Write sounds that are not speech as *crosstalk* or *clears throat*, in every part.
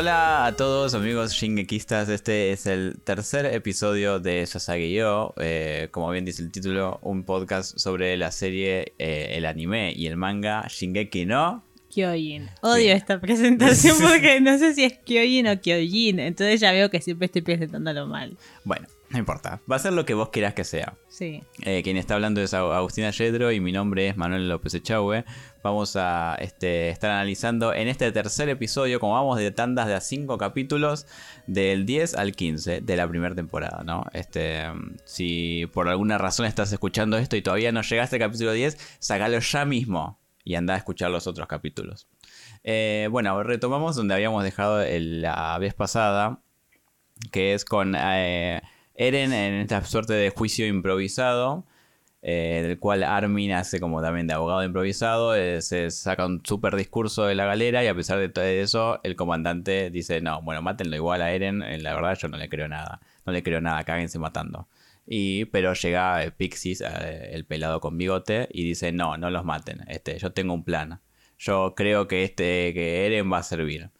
Hola a todos amigos shingekistas, este es el tercer episodio de Sasage Yo, eh, como bien dice el título, un podcast sobre la serie, eh, el anime y el manga Shingeki no Kyojin. Odio esta presentación *laughs* porque no sé si es Kyojin o Kyojin, entonces ya veo que siempre estoy presentándolo mal. Bueno, no importa, va a ser lo que vos quieras que sea. Sí. Eh, quien está hablando es Agustina Yedro y mi nombre es Manuel López Echagüe. Vamos a este, estar analizando en este tercer episodio, como vamos de tandas de a 5 capítulos, del 10 al 15 de la primera temporada. Este, si por alguna razón estás escuchando esto y todavía no llegaste al capítulo 10, sacalo ya mismo y anda a escuchar los otros capítulos. Eh, bueno, retomamos donde habíamos dejado la vez pasada, que es con... Eh, Eren en esta suerte de juicio improvisado, eh, del cual Armin hace como también de abogado improvisado, eh, se saca un súper discurso de la galera y a pesar de todo eso, el comandante dice, no, bueno, mátenlo igual a Eren, en la verdad yo no le creo nada, no le creo nada, cáguense matando. Y, pero llega eh, Pixis, el pelado con bigote, y dice, no, no los maten, este, yo tengo un plan. Yo creo que este, que Eren va a servir.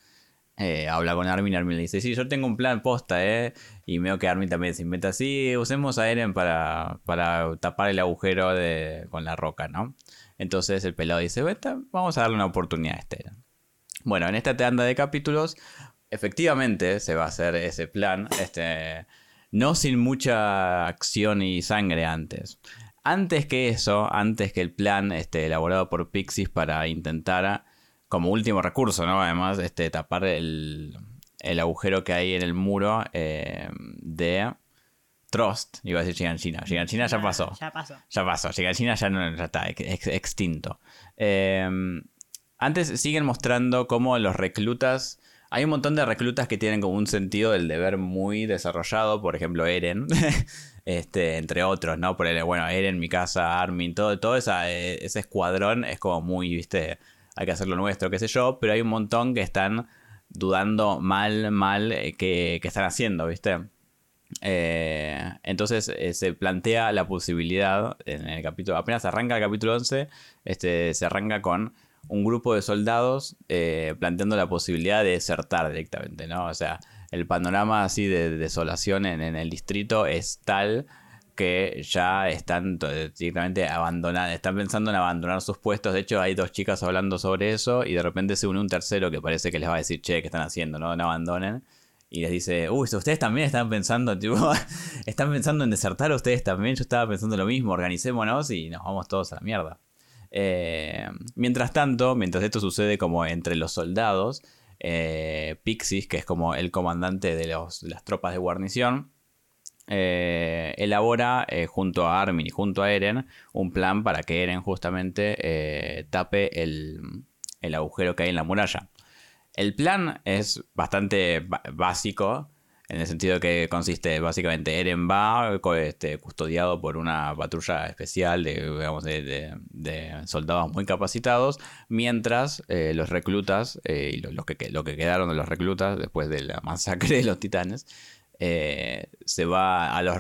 Eh, habla con Armin, Armin le dice, sí, yo tengo un plan posta, ¿eh? Y veo que Armin también se inventa, sí, usemos a Eren para, para tapar el agujero de, con la roca, ¿no? Entonces el pelado dice, vamos a darle una oportunidad a este Bueno, en esta tanda de capítulos, efectivamente se va a hacer ese plan, este, no sin mucha acción y sangre antes. Antes que eso, antes que el plan este, elaborado por Pixis para intentar como último recurso, ¿no? Además, este, tapar el, agujero que hay en el muro eh, de Trust. Iba a decir Giganchina. Giganchina ya pasó. Ya pasó. Ya pasó. Giganchina ya, no, ya está extinto. Eh, antes siguen mostrando cómo los reclutas... Hay un montón de reclutas que tienen como un sentido del deber muy desarrollado. Por ejemplo, Eren. *laughs* este, entre otros, ¿no? Por el, bueno, Eren, Mikasa, Armin, todo, todo ese escuadrón es como muy, viste hay que hacer lo nuestro, qué sé yo, pero hay un montón que están dudando mal, mal eh, que, están haciendo, ¿viste? Eh, entonces eh, se plantea la posibilidad en el capítulo, apenas arranca el capítulo 11, este, se arranca con un grupo de soldados planteando la posibilidad de desertar directamente, ¿no? O sea, el panorama así de desolación en el distrito es tal que ya están directamente abandonadas, están pensando en abandonar sus puestos. De hecho, hay dos chicas hablando sobre eso y de repente se une un tercero que parece que les va a decir, che, ¿qué están haciendo? No, no abandonen. Y les dice, uy, ustedes también están pensando, *laughs* están pensando en desertar ustedes también. Yo estaba pensando lo mismo, organicémonos y nos vamos todos a la mierda. Eh, mientras tanto, mientras esto sucede como entre los soldados, eh, Pixis, que es como el comandante de las tropas de guarnición, eh, elabora eh, junto a Armin y junto a Eren un plan para que Eren justamente eh, tape el, agujero que hay en la muralla. El plan es bastante básico, en el sentido que consiste básicamente Eren va este, custodiado por una patrulla especial de, de, soldados muy capacitados, mientras los reclutas, y lo, que, lo que quedaron de los reclutas después de la masacre de los titanes, eh, se va a los,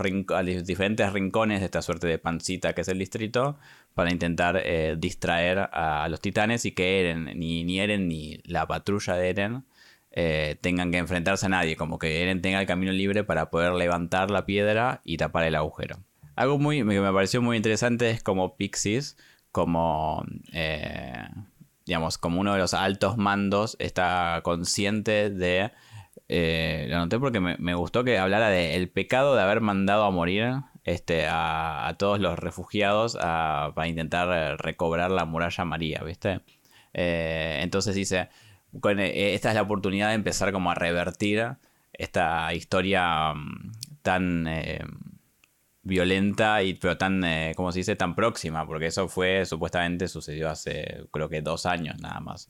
diferentes rincones de esta suerte de pancita que es el distrito para intentar eh, distraer a, los titanes y que Eren, ni, ni Eren ni la patrulla de Eren eh, tengan que enfrentarse a nadie, como que Eren tenga el camino libre para poder levantar la piedra y tapar el agujero. Algo muy, que me pareció muy interesante es como Pixis, como digamos, como uno de los altos mandos está consciente de eh, lo noté porque me, gustó que hablara del pecado de haber mandado a morir este, a, todos los refugiados para intentar recobrar la muralla María, ¿viste? Eh, entonces dice, eh, esta es la oportunidad de empezar como a revertir esta historia mm, tan violenta y pero tan, como se dice, tan próxima, porque eso fue, supuestamente sucedió hace creo que dos años nada más.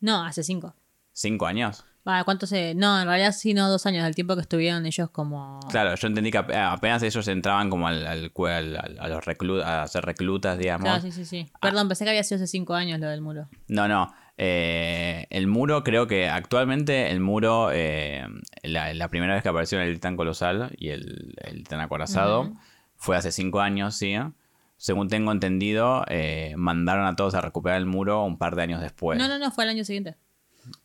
No, hace cinco. ¿Cinco años? ¿Cuánto se.? No, en realidad sí, no, dos años, del tiempo que estuvieron ellos como. Claro, yo entendí que apenas ellos entraban como al, al, a los reclutas, a ser reclutas, digamos. Claro, sí, sí, sí. Ah. Perdón, pensé que había sido hace cinco años lo del muro. No, no. Eh, el muro, creo que actualmente el muro, eh, la, primera vez que apareció el titán colosal y el, el titán acorazado, fue hace cinco años, sí. Según tengo entendido, eh, mandaron a todos a recuperar el muro un par de años después. No, no, no, fue el año siguiente.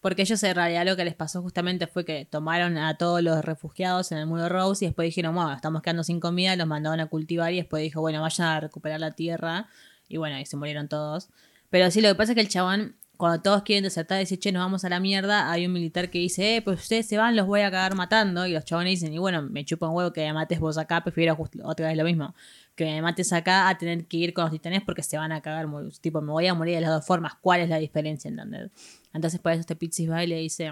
Porque ellos en realidad lo que les pasó justamente fue que tomaron a todos los refugiados en el muro Rose y después dijeron, bueno, estamos quedando sin comida, los mandaron a cultivar y después dijo, bueno, vayan a recuperar la tierra. Y bueno, ahí se murieron todos. Pero sí, lo que pasa es que el chabón, cuando todos quieren desertar, dice, che, nos vamos a la mierda, hay un militar que dice, eh, pues ustedes se van, los voy a cagar matando. Y los chabones dicen, y bueno, me chupa un huevo que me mates vos acá, prefiero otra vez lo mismo que me mates acá a tener que ir con los titanes porque se van a cagar. Tipo, me voy a morir de las dos formas. ¿Cuál es la diferencia? ¿Entendés? Entonces, por eso este Pizzis va y le dice.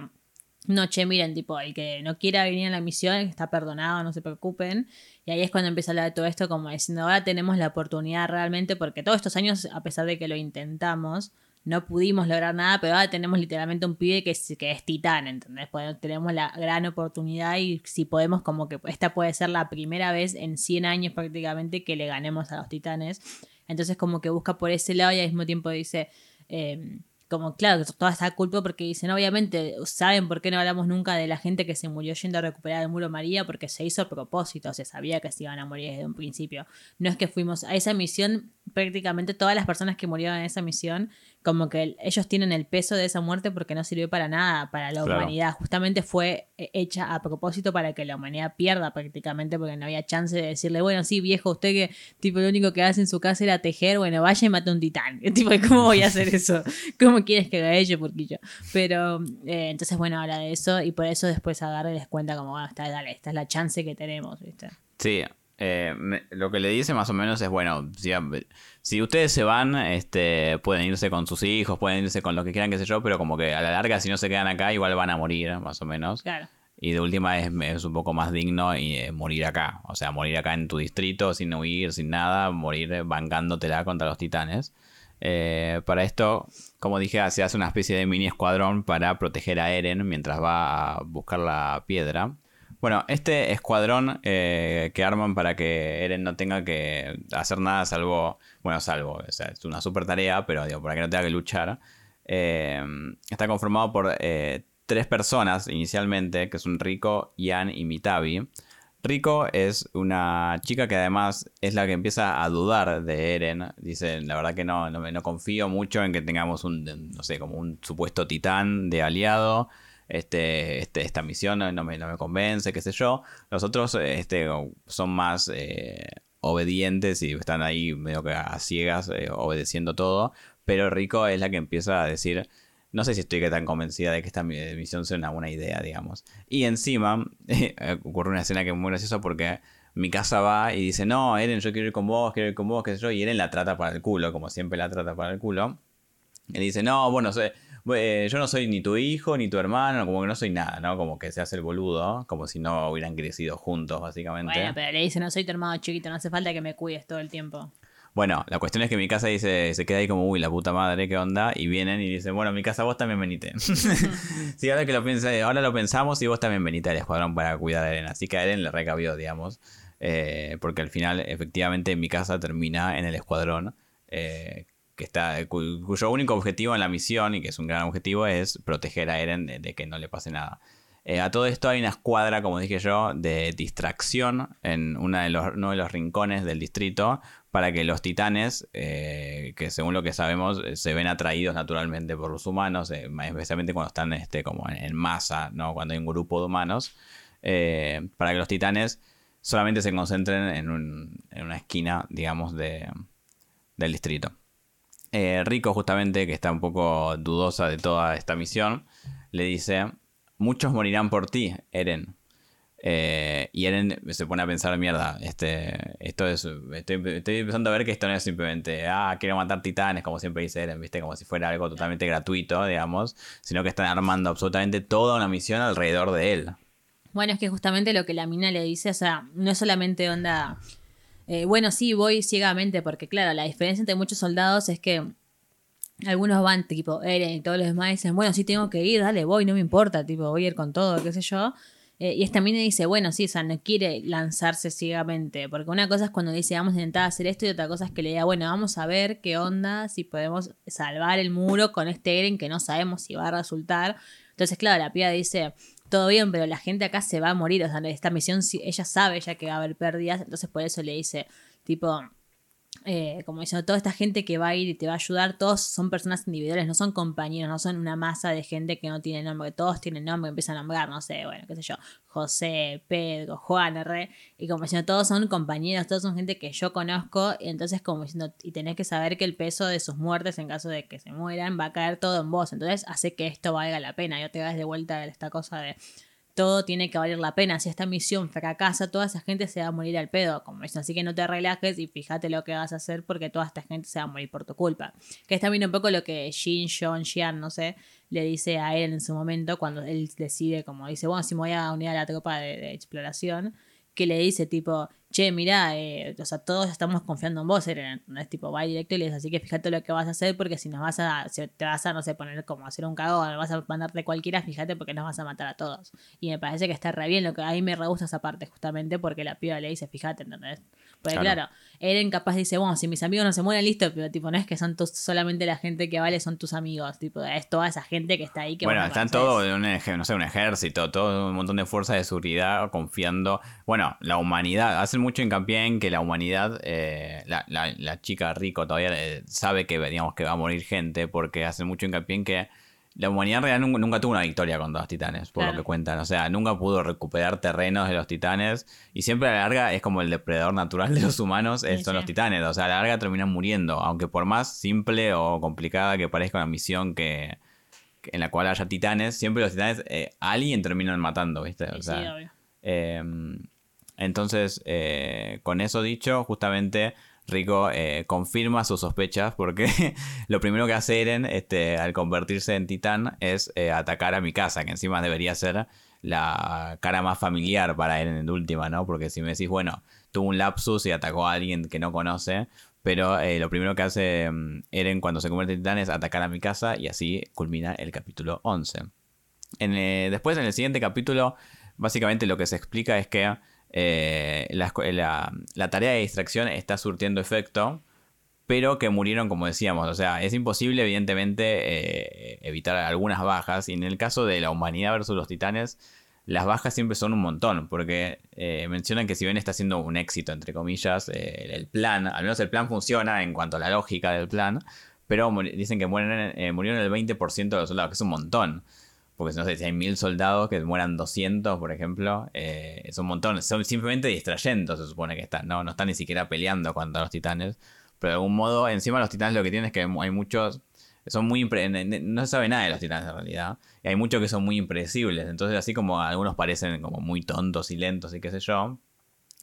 No, che, miren, tipo, el que no quiera venir a la misión está perdonado, no se preocupen. Y ahí es cuando empieza a hablar de todo esto, como diciendo, ahora tenemos la oportunidad realmente, porque todos estos años, a pesar de que lo intentamos, no pudimos lograr nada, pero ahora tenemos literalmente un pibe que es, titán, ¿entendés? tenemos la gran oportunidad y si podemos, como que esta puede ser la primera vez en 100 años prácticamente que le ganemos a los titanes. Entonces como que busca por ese lado y al mismo tiempo dice... Eh, como claro, toda esta culpa porque dicen, obviamente, saben por qué no hablamos nunca de la gente que se murió yendo a recuperar el muro María, porque se hizo a propósito, se sabía que se iban a morir desde un principio. No es que fuimos a esa misión, prácticamente todas las personas que murieron en esa misión como que ellos tienen el peso de esa muerte porque no sirvió para nada para la humanidad. Justamente fue eh, hecha a propósito para que la humanidad pierda prácticamente porque no había chance de decirle, bueno, sí, viejo, usted que tipo lo único que hace en su casa era tejer, bueno, vaya y mate un titán. *laughs* Tipo, ¿cómo voy a hacer *laughs* eso? ¿Cómo quieres que haga ello, yo Pero eh, entonces, bueno, habla de eso y por eso después agarra y les cuenta como, bueno, está, dale, esta es la chance que tenemos, ¿viste? Sí, eh, lo que le dice más o menos es, bueno, si, ustedes se van, este, pueden irse con sus hijos, pueden irse con lo que quieran, qué sé yo, pero como que a la larga, si no se quedan acá, igual van a morir, más o menos. Claro. Y de última es, es un poco más digno y eh, morir acá. O sea, morir acá en tu distrito, sin huir, sin nada, morir bancándotela contra los titanes. Eh, para esto, como dije, se hace una especie de mini escuadrón para proteger a Eren mientras va a buscar la piedra. Bueno, este escuadrón eh, que arman para que Eren no tenga que hacer nada salvo, bueno, salvo, o sea, es una super tarea, pero digo, para que no tenga que luchar, eh, está conformado por eh, tres personas inicialmente, que son Rico, Ian y Mitabi. Rico es una chica que además es la que empieza a dudar de Eren. Dice, la verdad que no, no, no confío mucho en que tengamos un, no sé, como un supuesto titán de aliado este, este, esta misión no me, no me convence, qué sé yo. Los otros este, son más eh, obedientes y están ahí medio que a ciegas eh, obedeciendo todo. Pero Rico es la que empieza a decir, no sé si estoy tan convencida de que esta misión sea una buena idea, digamos. Y encima *laughs* ocurre una escena que es muy graciosa porque mi casa va y dice, no, Eren, yo quiero ir con vos, quiero ir con vos, qué sé yo. Y Eren la trata para el culo, como siempre la trata para el culo. Y dice, no, bueno, eh, yo no soy ni tu hijo, ni tu hermano, como que no soy nada, ¿no? Como que se hace el boludo, como si no hubieran crecido juntos, básicamente. Bueno, pero le dice, no soy tu hermano chiquito, no hace falta que me cuides todo el tiempo. Bueno, la cuestión es que mi casa dice, se queda ahí como, uy, la puta madre, ¿qué onda? Y vienen y dicen, bueno, mi casa vos también venite. *laughs* sí, ahora que lo piensa, ahora lo pensamos y vos también venite al escuadrón para cuidar a Eren. Así que a Eren le recabió, digamos. Eh, porque al final, efectivamente, mi casa termina en el escuadrón. Eh, cuyo único objetivo en la misión, y que es un gran objetivo, es proteger a Eren de, que no le pase nada. Eh, a todo esto hay una escuadra, como dije yo, de distracción en una de los, uno de los rincones del distrito para que los titanes, eh, que según lo que sabemos, eh, se ven atraídos naturalmente por los humanos, especialmente cuando están este, como en, masa, ¿no? cuando hay un grupo de humanos, para que los titanes solamente se concentren en, en una esquina, digamos, de, del distrito. Eh, Rico, justamente, que está un poco dudosa de toda esta misión, le dice: Muchos morirán por ti, Eren. Eh, y Eren se pone a pensar, mierda, este, esto es, estoy, empezando a ver que esto no es simplemente, ah, quiero matar titanes, como siempre dice Eren, viste, como si fuera algo totalmente gratuito, digamos, sino que están armando absolutamente toda una misión alrededor de él. Bueno, es que justamente lo que la mina le dice, o sea, no es solamente onda, eh, bueno, sí, voy ciegamente, porque claro, la diferencia entre muchos soldados es que algunos van, tipo Eren y todos los demás dicen, bueno, sí tengo que ir, dale, voy, no me importa, tipo, voy a ir con todo, qué sé yo. Eh, y esta mina dice, bueno, sí, o sea, no quiere lanzarse ciegamente, porque una cosa es cuando dice, vamos a intentar hacer esto, y otra cosa es que le diga, bueno, vamos a ver qué onda, si podemos salvar el muro con este Eren que no sabemos si va a resultar. Entonces, claro, la piba dice, todo bien, pero la gente acá se va a morir. O sea, esta misión, ella sabe ya que va a haber pérdidas, entonces por eso le dice, tipo, eh, como diciendo, toda esta gente que va a ir y te va a ayudar, todos son personas individuales, no son compañeros, no son una masa de gente que no tiene nombre, todos tienen nombre, empiezan a nombrar, no sé, bueno, qué sé yo, José, Pedro, Juan, R. Y como diciendo, todos son compañeros, todos son gente que yo conozco, y entonces como diciendo, y tenés que saber que el peso de sus muertes en caso de que se mueran va a caer todo en vos, entonces hace que esto valga la pena, yo te das de vuelta esta cosa de todo tiene que valer la pena. Si esta misión fracasa, toda esa gente se va a morir al pedo. Como dicen, así que no te relajes y fíjate lo que vas a hacer porque toda esta gente se va a morir por tu culpa. Que es también un poco lo que Jin, John, Xian, no sé, le dice a él en su momento cuando él decide, como dice, bueno, si me voy a unir a la tropa de exploración que le dice tipo, che, mira, eh, o sea, todos estamos confiando en vos, Eren, es tipo, va directo y le dice, así que fíjate lo que vas a hacer porque si nos vas a, si te vas a, no sé, poner como hacer un cagón, vas a mandarte cualquiera, fíjate porque nos vas a matar a todos. Y me parece que está re bien, lo que a mí me re gusta esa parte justamente porque la piba le dice, fíjate, ¿entendés? Porque claro. Eren capaz dice, bueno, si mis amigos no se mueren, listo, pero tipo, no es que son solamente la gente que vale, son tus amigos, tipo, es toda esa gente que está ahí. Que bueno, están todos, un, no sé, un ejército, todo un montón de fuerzas de seguridad confiando. Bueno, la humanidad, hacen mucho hincapié en que la humanidad, eh, la, la, chica rico todavía eh, sabe que, digamos, que va a morir gente, porque hacen mucho hincapié en que la humanidad real nunca, tuvo una victoria con los titanes, por lo que cuentan. O sea, nunca pudo recuperar terrenos de los titanes. Y siempre a la larga es como el depredador natural de los humanos, son los titanes. O sea, a la larga terminan muriendo. Aunque por más simple o complicada que parezca una misión que, en la cual haya titanes, siempre los titanes eh, a alguien terminan matando, ¿viste? O sea, em, entonces, eh, con eso dicho, justamente Rico eh, confirma sus sospechas porque *laughs* lo primero que hace Eren este, al convertirse en titán es eh, atacar a mi casa, que encima debería ser la cara más familiar para Eren en última, ¿no? Porque si me decís, bueno, tuvo un lapsus y atacó a alguien que no conoce, pero eh, lo primero que hace mm, Eren cuando se convierte en titán es atacar a mi casa y así culmina el capítulo 11. después, en el siguiente capítulo, básicamente lo que se explica es que eh, la, tarea de distracción está surtiendo efecto, pero que murieron como decíamos. O sea, es imposible evidentemente eh, evitar algunas bajas. Y en el caso de la humanidad versus los titanes, las bajas siempre son un montón, porque eh, mencionan que si bien está siendo un éxito, entre comillas, el plan, al menos el plan funciona en cuanto a la lógica del plan, pero dicen que mueren, murieron el 20% de los soldados, que es un montón. Porque no sé si hay mil soldados que mueran 200, por ejemplo, eh, es un montón. Son simplemente distrayendo, se supone que están. No, no están ni siquiera peleando contra los titanes. Pero de algún modo, encima los titanes lo que tienen es que hay muchos. Son muy no se sabe nada de los titanes en realidad. Y hay muchos que son muy impredecibles. Entonces, así como algunos parecen como muy tontos y lentos y qué sé yo.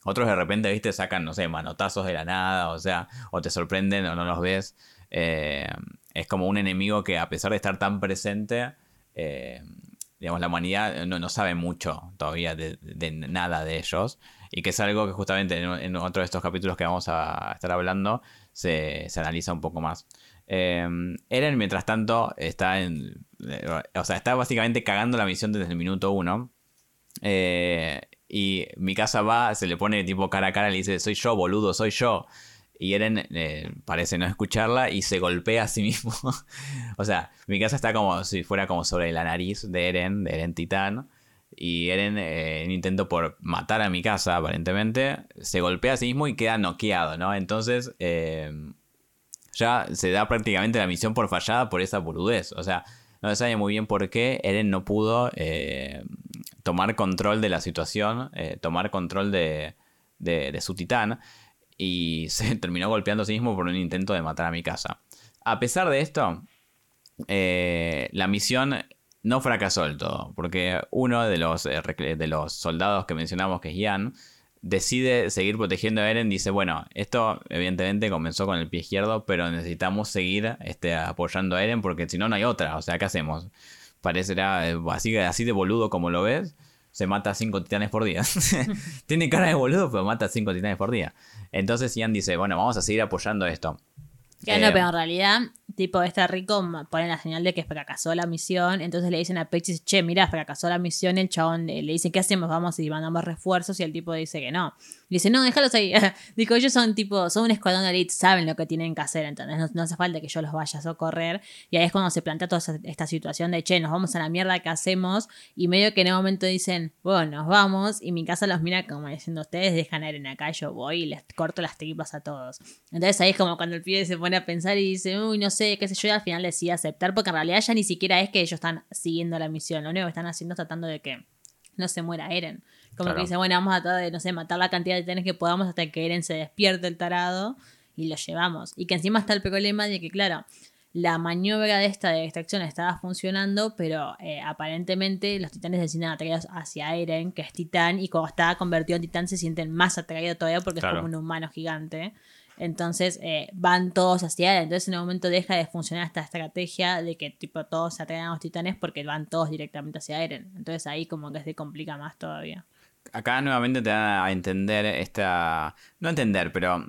Otros de repente, viste, sacan, no sé, manotazos de la nada, o sea, o te sorprenden o no los ves. Eh, es como un enemigo que a pesar de estar tan presente, eh, digamos, la humanidad no, sabe mucho todavía de, nada de ellos. Y que es algo que justamente en, otro de estos capítulos que vamos a estar hablando se, analiza un poco más. Eh, Eren, mientras tanto, está en. o sea, está básicamente cagando la misión desde el minuto uno. Eh, y mi casa va, se le pone tipo cara a cara y le dice: Soy yo, boludo, soy yo. Y Eren eh, parece no escucharla y se golpea a sí mismo. *laughs* o sea, mi casa está como si fuera como sobre la nariz de Eren, de Eren Titán. Y Eren, eh, en intento por matar a mi casa, aparentemente, se golpea a sí mismo y queda noqueado, ¿no? Entonces, eh, ya se da prácticamente la misión por fallada por esa burudez. O sea, no se sabe muy bien por qué Eren no pudo tomar control de la situación, tomar control de, de su titán y *laughs* se terminó golpeando a sí mismo por un intento de matar a mi casa. A pesar de esto, eh, la misión no fracasó del todo, porque uno de los, eh, de los soldados que mencionamos, que es Ian, decide seguir protegiendo a Eren. Dice, bueno, esto evidentemente comenzó con el pie izquierdo, pero necesitamos seguir este, apoyando a Eren porque si no, no hay otra. O sea, ¿qué hacemos? Parecerá eh, así, así de boludo como lo ves se mata 5 titanes por día. *laughs* *laughs* Tiene cara de boludo, pero mata 5 titanes por día. Entonces Ian dice, bueno, vamos a seguir apoyando esto. No, eh, pero en realidad tipo, está rico, pone la señal de que fracasó la misión. Entonces le dicen a Pechis, che, mira, fracasó la misión. El chabón le dice, ¿qué hacemos? Vamos y mandamos refuerzos. Y el tipo dice que no. Le dice, no, déjalos ahí. *laughs* Dijo, ellos son tipo, son un escuadrón de elite, saben lo que tienen que hacer. Entonces no, hace falta que yo los vaya a socorrer. Y ahí es cuando se plantea toda esta situación de, che, nos vamos a la mierda, ¿qué hacemos? Y medio que en un momento dicen, bueno, nos vamos. Y mi casa los mira como diciendo, ustedes dejan a en acá, yo voy y les corto las tripas a todos. Entonces ahí es como cuando el pibe se pone a pensar y dice, uy, no sé, qué sé yo, y al final decide aceptar, porque en realidad ya ni siquiera es que ellos están siguiendo la misión, lo único que están haciendo es tratando de que no se muera Eren. Como que dice, bueno, vamos a tratar de, no sé, matar la cantidad de trenes que podamos hasta que Eren se despierte el tarado y lo llevamos. Y que encima está el problema de que, claro, la maniobra de esta de extracción estaba funcionando, pero eh, aparentemente los titanes se sienten atraídos hacia Eren, que es titán, y cuando está convertido en titán se sienten más atraídos todavía porque es como un humano gigante. Entonces eh, van todos hacia él. Entonces en un momento deja de funcionar esta estrategia de que tipo todos se atraigan a los titanes porque van todos directamente hacia Eren. Entonces ahí como que se complica más todavía. Acá nuevamente te dan a entender esta... No entender, pero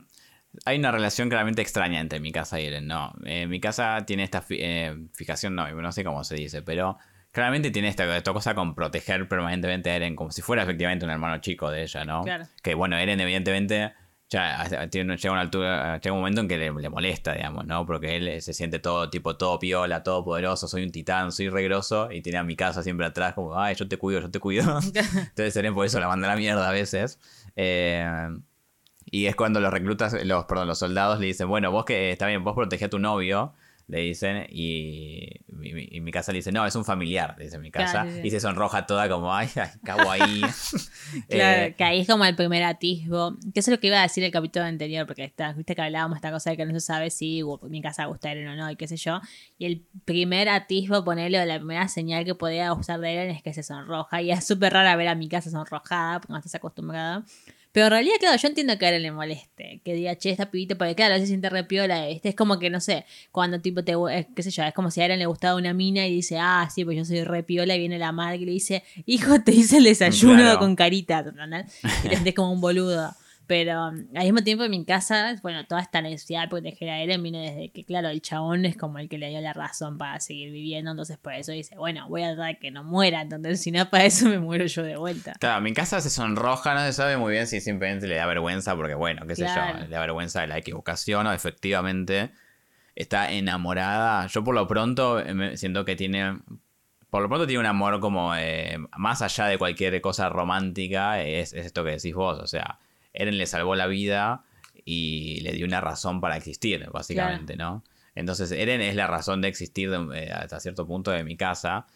hay una relación claramente extraña entre mi casa y Eren, ¿no? Eh, mi casa tiene esta eh, fijación, no, no sé cómo se dice, pero claramente tiene esta, esta, cosa con proteger permanentemente a Eren, como si fuera efectivamente un hermano chico de ella, ¿no? Claro. Que bueno, Eren evidentemente ya tiene, llega una altura, llega un momento en que le, molesta, digamos, ¿no? Porque él se siente todo, tipo, todo piola, todo poderoso, soy un titán, soy regroso, y tiene a mi casa siempre atrás, como, ay, yo te cuido, yo te cuido. *laughs* Entonces Eren por eso la manda a la mierda a veces. Eh, y es cuando los reclutas, los, perdón, los soldados le dicen, bueno, vos que está bien, vos protegés a tu novio, le dicen, y, mi casa le dice, no, es un familiar, dice mi casa, y se sonroja toda como, ay, ay cago ahí. *laughs* claro, eh, que ahí es como el primer atisbo, que eso es lo que iba a decir el capítulo anterior, porque está, viste que hablábamos esta cosa de que no se sabe si mi casa gusta Eren o no, y qué sé yo, y el primer atisbo, ponerle la primera señal que podía usar de Eren es que se sonroja, y es súper rara ver a mi casa sonrojada, porque no estás acostumbrada. Pero en realidad, claro, yo entiendo que a él le moleste. Que diga, che, esta pibita, porque claro, se siente repiola. Este es como que, no sé, cuando tipo te, eh, qué sé yo, es como si a Eren le gustaba una mina y dice, ah, sí, pues yo soy repiola. Y viene la madre y le dice, hijo, te hice el desayuno con carita. Y te como un boludo. Pero um, al mismo tiempo en mi casa, bueno, toda esta necesidad de proteger a Eren viene desde que, claro, el chabón es como el que le dio la razón para seguir viviendo. Entonces, por eso dice, bueno, voy a tratar de que no muera. Entonces, si no, para eso me muero yo de vuelta. Claro, mi casa se sonroja, no se sabe muy bien si simplemente le da vergüenza, porque, bueno, qué sé yo, le da vergüenza de la equivocación o efectivamente está enamorada. Yo, por lo pronto, eh, siento que tiene por lo pronto tiene un amor como eh, más allá de cualquier cosa romántica, es, esto que decís vos, o sea, Eren le salvó la vida y le dio una razón para existir, básicamente, ¿no? Entonces, Eren es la razón de existir eh, hasta cierto punto de mi casa.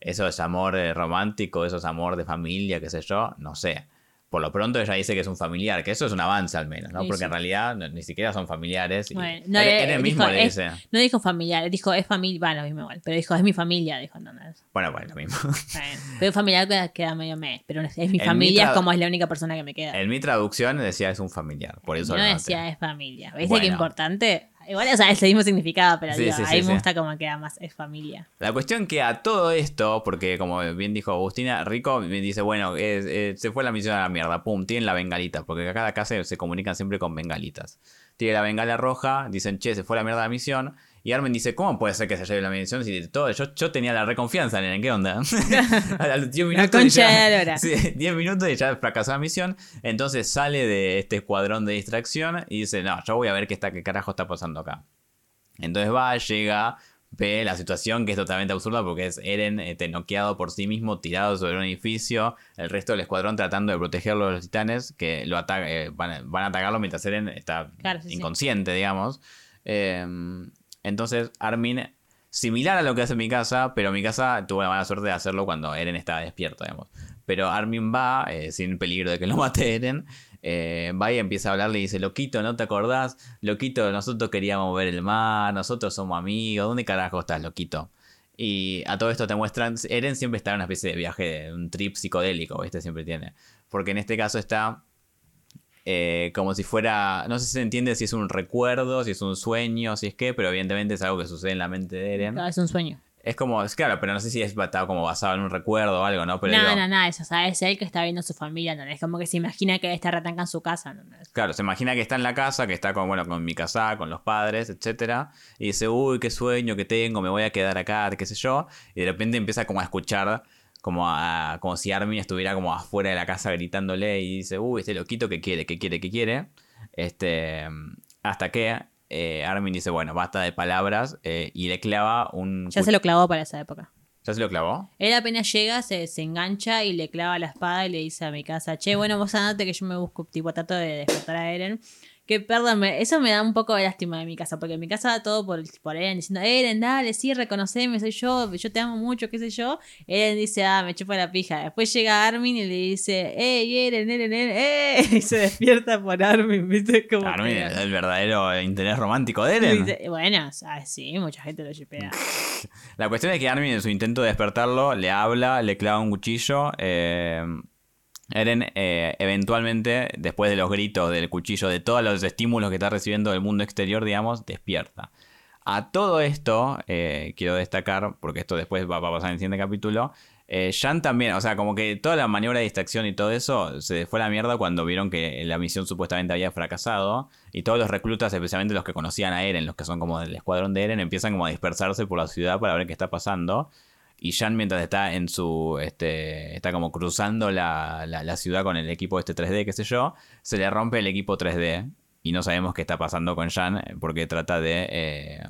Eso es amor eh, romántico, eso es amor de familia, qué sé yo, no sé por lo pronto ella dice que es un familiar, que eso es un avance al menos, ¿no? Porque en realidad ni siquiera son familiares. Y bueno, no, él, mismo le dice. no dijo familiar, dijo es familia, bueno, lo mismo igual, pero dijo es mi familia, dijo no, no. Bueno, bueno, lo mismo. Bueno, pero familiar queda, medio mes, pero es mi familia, es como es la única persona que me queda. En mi traducción decía es un familiar, por eso No decía es familia. ¿Viste qué importante? Igual, o sea, es el mismo significado, pero ahí me gusta como queda más, es familia. La cuestión que a todo esto, porque como bien dijo Agustina, Rico dice, bueno, se fue la misión a la mierda, pum, tienen la bengalita, porque cada casa se comunican siempre con bengalitas. Tiene la bengala roja, dicen, che, se fue la mierda la misión, y Armin dice, ¿cómo puede ser que se lleve la medición si todo? Yo, yo tenía la reconfianza en ¿qué onda? *laughs* a los 10 minutos. ya, sí, 10 minutos y ya fracasó la misión. Entonces sale de este escuadrón de distracción y dice, no, yo voy a ver qué, está, qué carajo está pasando acá. Entonces va, llega, ve la situación que es totalmente absurda porque es Eren este, noqueado por sí mismo, tirado sobre un edificio, el resto del escuadrón tratando de protegerlo de los titanes que lo eh, van, a atacarlo mientras Eren está inconsciente, digamos. Eh, entonces, Armin, similar a lo que hace mi casa, pero mi casa tuvo la mala suerte de hacerlo cuando Eren estaba despierto, digamos. Pero Armin va, eh, sin peligro de que lo *laughs* mate Eren, eh, va y empieza a hablarle y dice, Loquito, ¿no te acordás? Loquito, nosotros queríamos ver el mar, nosotros somos amigos, ¿dónde carajo estás, Loquito? Y a todo esto te muestran, Eren siempre está en una especie de viaje, un trip psicodélico, ¿viste? Siempre tiene. Porque en este caso está eh, como si fuera, no sé si se entiende si es un recuerdo, si es un sueño, si es qué, pero evidentemente es algo que sucede en la mente de Eren. es un sueño. Es como, es claro, pero no sé si es está como basado en un recuerdo o algo, ¿no? Pero no, digo, no, no, eso, o sea, es él que está viendo a su familia, ¿no? Es como que se imagina que está retanca en su casa, ¿no? Claro, se imagina que está en la casa, que está con, bueno, con mi casa, con los padres, etcétera, y dice, uy, qué sueño que tengo, me voy a quedar acá, qué sé yo, y de repente empieza como a escuchar como, a, como si Armin estuviera como afuera de la casa gritándole y dice, uy, este loquito que quiere, que quiere, que quiere, este, hasta que eh, Armin dice, bueno, basta de palabras, eh, y le clava un... Ya se lo clavó para esa época. ¿Ya se lo clavó? Él apenas llega, se, se engancha y le clava la espada y le dice a mi casa, che, bueno, vos andate que yo me busco, tipo, trato de despertar a Eren. Que perdón, eso me da un poco de lástima de mi casa, porque en mi casa todo por, por Eren diciendo, Eren, dale, sí, reconoceme, soy yo, yo te amo mucho, qué sé yo. Eren dice, ah, me chupa la pija. Después llega Armin y le dice, hey, Eren, Eren, Eren, eh, *laughs* y se despierta por Armin, ¿viste? Como Armin, que- el verdadero interés romántico de Eren. Dice- Bueno, sea, sí, mucha gente lo chipea. *laughs* La cuestión es que Armin en su intento de despertarlo le habla, le clava un cuchillo. eh, Eren eh, eventualmente, después de los gritos del cuchillo, de todos los estímulos que está recibiendo del mundo exterior, digamos, despierta. A todo esto, eh, quiero destacar, porque esto después va, a pasar en el siguiente capítulo, eh, Shan también, o sea, como que toda la maniobra de distracción y todo eso se fue a la mierda cuando vieron que la misión supuestamente había fracasado y todos los reclutas, especialmente los que conocían a Eren, los que son como del escuadrón de Eren, empiezan como a dispersarse por la ciudad para ver qué está pasando. Y Shan mientras está en su, este, está como cruzando la, la- ciudad con el equipo este 3D, qué sé yo, se le rompe el equipo 3D y no sabemos qué está pasando con eh, porque trata de eh,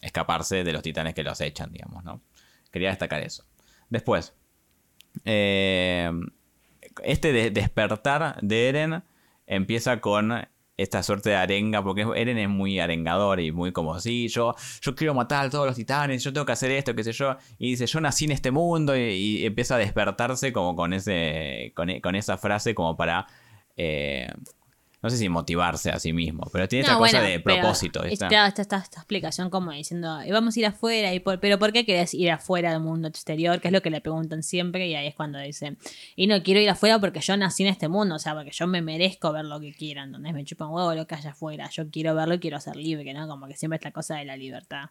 escaparse de los titanes que los echan, digamos, ¿no? Quería destacar eso. Después, eh, este de- despertar de Eren empieza con esta suerte de arenga, porque Eren es muy arengador y muy como, sí, yo, yo quiero matar a todos los titanes, yo tengo que hacer esto, qué sé yo, y dice, yo nací en este mundo, y, empieza a despertarse como con, ese, con, con esa frase como para, eh, no sé si motivarse a sí mismo, pero tiene esta cosa de propósito. esta- Esta, esta, esta- esta explicación como diciendo, "Y vamos a ir afuera, y por, pero ¿por qué querés ir afuera del mundo exterior? Que es lo que le preguntan siempre, y ahí es cuando dicen, y no quiero ir afuera porque yo nací en este mundo, o sea, porque yo me merezco ver lo que quiera, entonces me chupan huevo lo que haya afuera, yo quiero verlo y quiero ser libre, ¿no? Como que siempre esta cosa de la libertad.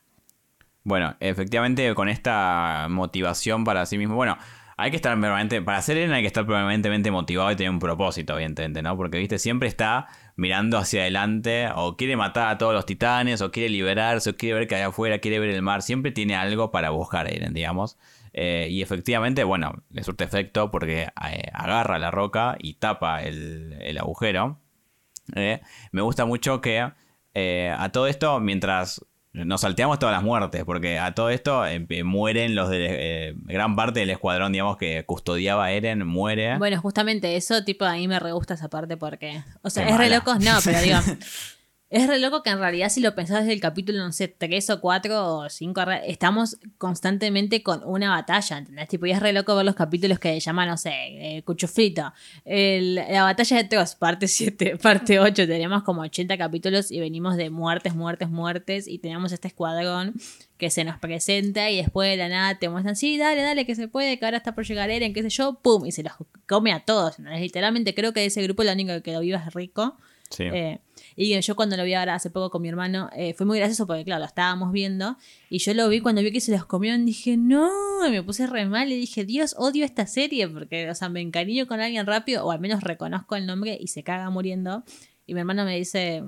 Bueno, efectivamente con esta motivación para sí mismo, bueno, hay que estar permanente, para ser Eren hay que estar permanentemente motivado y tener un propósito, evidentemente, ¿no? Porque, viste, siempre está mirando hacia adelante, o quiere matar a todos los titanes, o quiere liberarse, o quiere ver que hay afuera, quiere ver el mar, siempre tiene algo para buscar Eren, digamos. Eh, y efectivamente, bueno, le surte efecto porque eh, agarra la roca y tapa el, el agujero. Eh, me gusta mucho que a todo esto, mientras nos salteamos todas las muertes, porque a todo esto eh, eh, mueren los de eh, gran parte del escuadrón, digamos, que custodiaba a Eren, muere. Bueno, justamente eso, tipo, a mí me re gusta esa parte porque, o sea, Qué es re mala. loco, no, pero digo, *laughs* es re loco que en realidad si lo pensás desde el capítulo, no sé, 3 o 4 o 5, estamos constantemente con una batalla, ¿entendés? Tipo, y es re loco ver los capítulos que llaman, no sé, eh, Cuchufrito, el- la batalla de Tross, parte 7, *laughs* parte 8, tenemos como 80 capítulos y venimos de muertes, muertes, muertes y tenemos este escuadrón que se nos presenta y después de la nada te muestran, sí, dale, dale, que se puede, que ahora está por llegar Eren, qué sé yo, pum, y se los come a todos. Literalmente creo que ese grupo lo único que quedó vivo es Rico. Sí. Eh, y yo cuando lo vi ahora hace poco con mi hermano, eh, fue muy gracioso porque, claro, lo estábamos viendo. Y yo lo vi cuando vi que se los comieron, dije, no, y me puse re mal y dije, Dios, odio esta serie porque, o sea, me encariño con alguien rápido, o al menos reconozco el nombre y se caga muriendo. Y mi hermano me dice,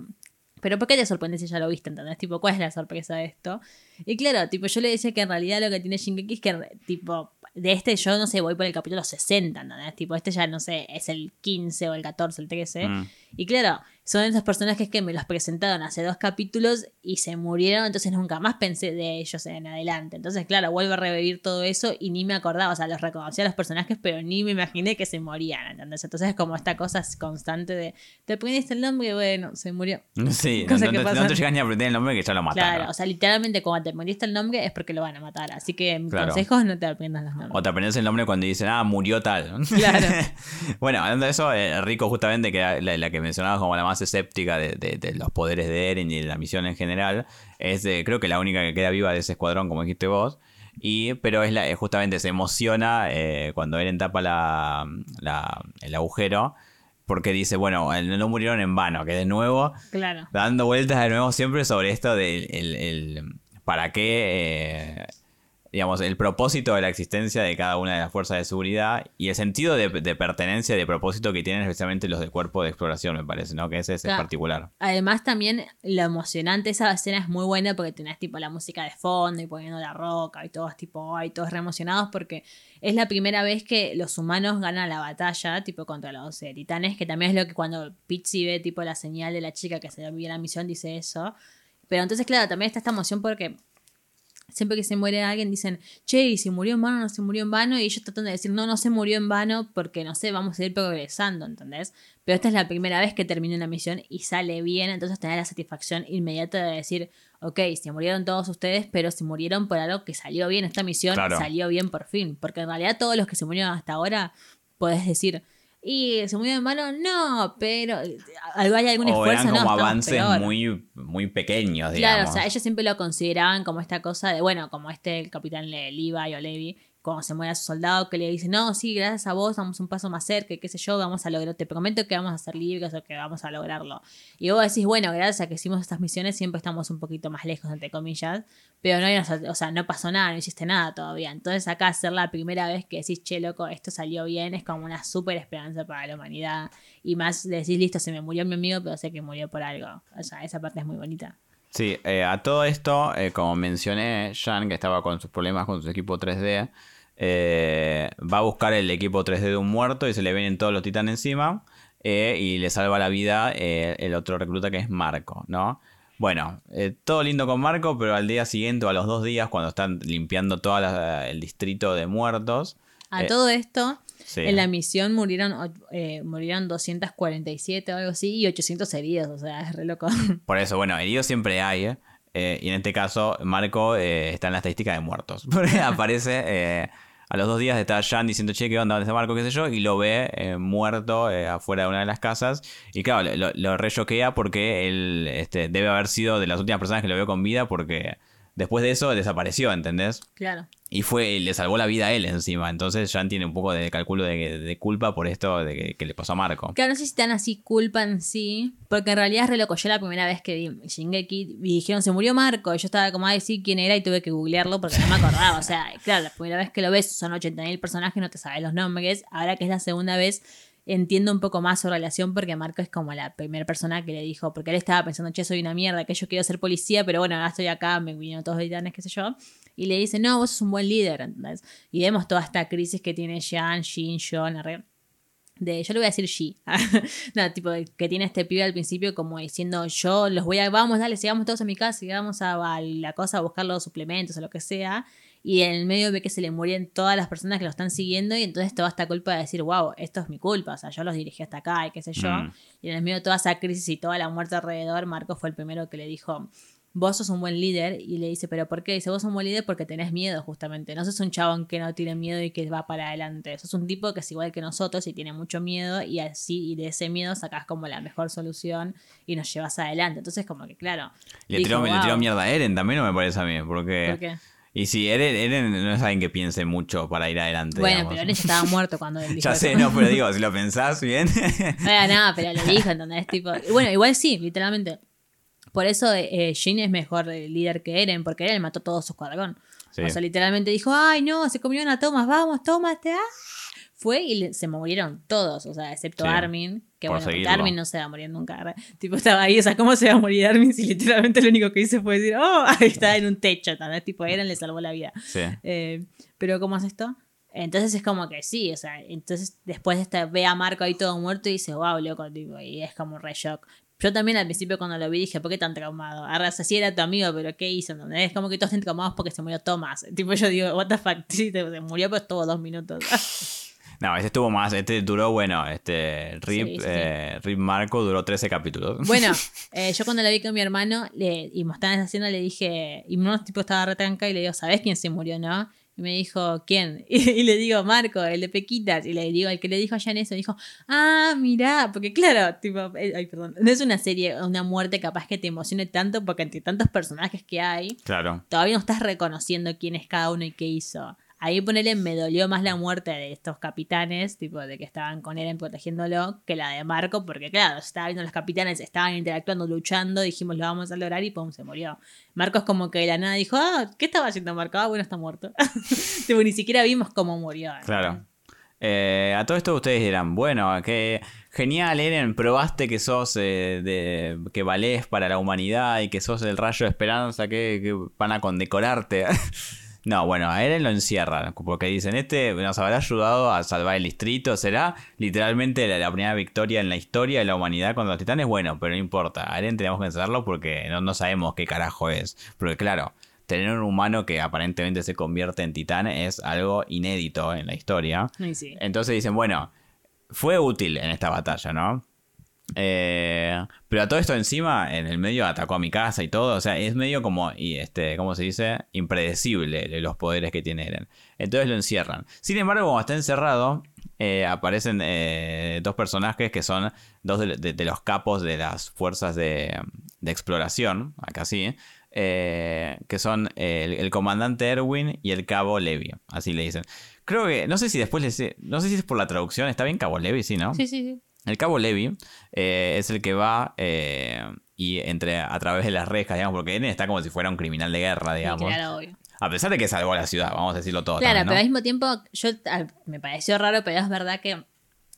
pero ¿por qué te sorprendes si ya lo viste? ¿Entendés? Tipo, ¿cuál es la sorpresa de esto? Y claro, tipo, yo le decía que en realidad lo que tiene Shingeki es que, tipo, de este yo, no sé, voy por el capítulo 60, ¿entendés? Tipo, este ya, no sé, es el 15 o el 14, el 13. Mm. Y claro, son esos personajes que me los presentaron hace dos capítulos y se murieron, entonces nunca más pensé de ellos en adelante. Entonces, claro, vuelvo a revivir todo eso y ni me acordaba, o sea, los reconocía a los personajes, pero ni me imaginé que se morían, ¿entendés? Entonces es como esta cosa constante de, te aprendiste el nombre, bueno, se murió. *laughs* Sí, *laughs* no, no que no te llegas ni a aprender el nombre que ya lo mataron. Claro, o sea, literalmente cuando te aprendiste el nombre es porque lo van a matar. Así que mi Claro. consejo es no te aprendas los nombres. O te aprendes el nombre cuando dicen, ah, murió tal. Claro. *laughs* bueno, hablando de eso, eh, Rico justamente, que era la, la que mencionabas como la más escéptica de, de- de los poderes de Eren y de la misión en general, es eh, creo que la única que queda viva de ese escuadrón, como dijiste vos. Y, pero es la, eh, justamente se emociona eh, cuando Eren tapa la, la- el agujero. Porque dice, bueno, no murieron en vano, que de nuevo Claro. dando vueltas de nuevo siempre sobre esto del el- el- para qué eh, digamos, el propósito de la existencia de cada una de las fuerzas de seguridad y el sentido de, de pertenencia y de propósito que tienen especialmente los de cuerpo de exploración, me parece, ¿no? Que ese es Claro. particular. Además, también lo emocionante esa escena es muy buena porque tenés tipo la música de fondo y poniendo la roca y todos tipo, ay, todos re emocionados porque es la primera vez que los humanos ganan la batalla, tipo contra los eh, titanes, que también es lo que cuando Pizzi ve tipo la señal de la chica que se vio la misión dice eso. Pero entonces, claro, también está esta emoción porque siempre que se muere alguien dicen, che, ¿y si murió en vano o no se murió en vano? Y ellos tratan de decir, no, no se murió en vano porque, no sé, vamos a ir progresando, ¿entendés? Pero esta es la primera vez que termina una misión y sale bien, entonces tenés la satisfacción inmediata de decir, ok, se murieron todos ustedes, pero se murieron por algo que salió bien, esta misión Claro. salió bien por fin, porque en realidad todos los que se murieron hasta ahora, podés decir, y se murió en vano, no, pero algo hay algún O esfuerzo, eran no, como estamos avances muy, muy pequeños, digamos. Claro, o sea, ellos siempre lo consideraban como esta cosa de, bueno, como este el capitán Le- Levi o Levi, cuando se muere su soldado, que le dice, no, sí, gracias a vos, vamos un paso más cerca, qué sé yo, vamos a lograr, te prometo que vamos a ser libres o que vamos a lograrlo. Y vos decís, bueno, gracias a que hicimos estas misiones, siempre estamos un poquito más lejos, entre comillas, pero no hay o sea, no pasó nada, no hiciste nada todavía. Entonces acá ser la primera vez que decís, che, loco, esto salió bien, es como una súper esperanza para la humanidad. Y más decís, listo, se me murió mi amigo, pero sé que murió por algo. O sea, esa parte es muy bonita. Sí, eh, a todo esto, eh, como mencioné, Jan, que estaba con sus problemas con su equipo 3D, eh, va a buscar el equipo 3D de un muerto y se le vienen todos los titanes encima eh, y le salva la vida eh, el otro recluta que es Marco, ¿no? Bueno, todo lindo con Marco, pero al día siguiente o a los dos días, cuando están limpiando todo el distrito de muertos, A todo esto, sí. en la misión murieron, murieron 247 o algo así y 800 heridos, o sea, es re loco. Por eso, bueno, heridos siempre hay, ¿eh? Eh, y en este caso, Marco eh, está en la estadística de muertos. *laughs* Aparece eh, a los dos días estar Jan diciendo, che, ¿qué onda? ¿Dónde está Marco? ¿Qué sé yo? Y lo ve muerto afuera de una de las casas. Y claro, lo, lo re porque él este, debe haber sido de las últimas personas que lo vio con vida porque después de eso desapareció, ¿entendés? claro. Y fue, le salvó la vida a él encima. Entonces Jan tiene un poco de cálculo de, de culpa por esto de que, que le pasó a Marco. Claro, no sé si tan así culpa en sí, porque en realidad es re loco. Yo la primera vez que vi Shingeki y dijeron se murió Marco, y yo estaba como, ay, sí, quién era, y tuve que googlearlo porque no me acordaba. O sea, claro, la primera vez que lo ves son 80.000 personajes, no te sabes los nombres. Ahora que es la segunda vez, entiendo un poco más su relación porque Marco es como la primera persona que le dijo, porque él estaba pensando, che, soy una mierda, que yo quiero ser policía, pero bueno, ahora estoy acá, me vinieron todos titanes, qué sé yo. Y le dice, no, vos sos un buen líder, ¿entendés? Y vemos toda esta crisis que tiene Jean, Jin, John, arre- de yo le voy a decir G. *laughs* no, tipo que tiene este pibe al principio como diciendo yo los voy a vamos, dale, sigamos todos a mi casa y vamos a, a la cosa a buscar los suplementos o lo que sea. Y en el medio ve que se le mueren todas las personas que lo están siguiendo y entonces toda esta culpa de decir, wow, esto es mi culpa, o sea, yo los dirigí hasta acá y qué sé yo. Mm. Y en el medio de toda esa crisis y toda la muerte alrededor, Marco fue el primero que le dijo, vos sos un buen líder. Y le dice, ¿pero por qué? Dice, vos sos un buen líder porque tenés miedo, justamente. No sos un chabón que no tiene miedo y que va para adelante. Sos un tipo que es igual que nosotros y tiene mucho miedo. Y así, y de ese miedo sacás como la mejor solución y nos llevas adelante. Entonces, como que, claro. Le tiró, le tiró mierda a Eren también, no me parece a mí. Porque... ¿Por qué? Y si Eren, Eren no es alguien que piense mucho para ir adelante. Bueno, digamos. pero él ya estaba muerto cuando él *laughs* dijo Ya eso. sé, no, pero digo, si lo pensás bien. *laughs* Bueno, no, pero lo dijo, ¿entendés? Tipo, bueno, igual sí, literalmente. Por eso eh, Jin es mejor líder que Eren, porque Eren mató todo su escuadrón. Sí. O sea, literalmente dijo, ay, no, se comieron a Thomas, vamos, Thomas, te ah". Fue y le- se murieron todos, o sea, excepto Sí, Armin, que bueno. Armin no se va a morir nunca. Tipo, estaba ahí, o sea, ¿cómo se va a morir Armin si literalmente lo único que hizo fue decir, oh, *laughs* ahí está en un techo, ¿entendés? Tipo, Eren le salvó la vida. Sí. Eh, pero ¿cómo es esto? Entonces es como que sí, o sea, entonces después de esta, ve a Marco ahí todo muerto y dice, wow, loco, tipo, y es como un re shock. Yo también al principio cuando lo vi dije, ¿por qué tan traumado? Ahora, o sea, sí era tu amigo, pero ¿qué hizo? Es como que todos están traumados porque se murió Thomas. *laughs* Tipo, yo digo, what the fuck, *laughs* sí, se se murió, pero estuvo dos minutos. No, este estuvo más, este duró, bueno, este Rip, Sí, sí, sí. eh, Rip Marco duró 13 capítulos. Bueno, *laughs* eh, yo cuando la vi con mi hermano le, y mostraban esa escena le dije, y hermano tipo estaba retranca y le digo, ¿sabes quién se murió, no? Y me dijo, ¿quién? *laughs* Y, le digo, Marco, el de Pequitas. Y le digo, el que le dijo a Jan eso, dijo, ah, mirá, porque claro, tipo, eh, ay, perdón, no es una serie, una muerte capaz que te emocione tanto porque entre tantos personajes que hay, Claro. todavía no estás reconociendo quién es cada uno y qué hizo. Ahí ponele, me dolió más la muerte de estos capitanes, tipo de que estaban con Eren protegiéndolo, que la de Marco, porque claro, estaba viendo los capitanes, estaban interactuando, luchando, dijimos lo vamos a lograr y pum, se murió. Marco es como que de la nada dijo, ah, ¿qué estaba haciendo Marco? Ah, bueno, está muerto. *laughs* tipo, ni siquiera vimos cómo murió. Claro. Eh, a todo esto ustedes dirán, bueno, que genial, Eren, probaste que sos eh, de, que valés para la humanidad y que sos el rayo de esperanza que van a condecorarte. *laughs* No, bueno, a Eren lo encierran, porque dicen, este nos habrá ayudado a salvar el distrito, será literalmente la, primera victoria en la historia de la humanidad contra los titanes, bueno, pero no importa, a Eren tenemos que encerrarlo porque no, no sabemos qué carajo es, porque claro, tener un humano que aparentemente se convierte en titán es algo inédito en la historia. Entonces dicen, bueno, fue útil en esta batalla, ¿no? Eh, pero a todo esto encima, en el medio atacó a mi casa y todo. O sea, es medio como, y este, ¿cómo se dice? Impredecible los poderes que tiene Eren. Entonces lo encierran. Sin embargo, como está encerrado, eh, aparecen eh, dos personajes que son dos de, los capos de las fuerzas de, exploración, acá sí, que son el, el, comandante Erwin y el cabo Levi, así le dicen. Creo que, no sé si después les, no sé si es por la traducción, está bien cabo Levi, sí, ¿no? Sí, sí, sí. El cabo Levi eh, es el que va eh, y entre a través de las rejas, digamos, porque Eren está como si fuera un criminal de guerra, digamos. claro, obvio. A pesar de que salvó a la ciudad, vamos a decirlo todo. Claro, pero al mismo tiempo, yo me pareció raro, pero es verdad que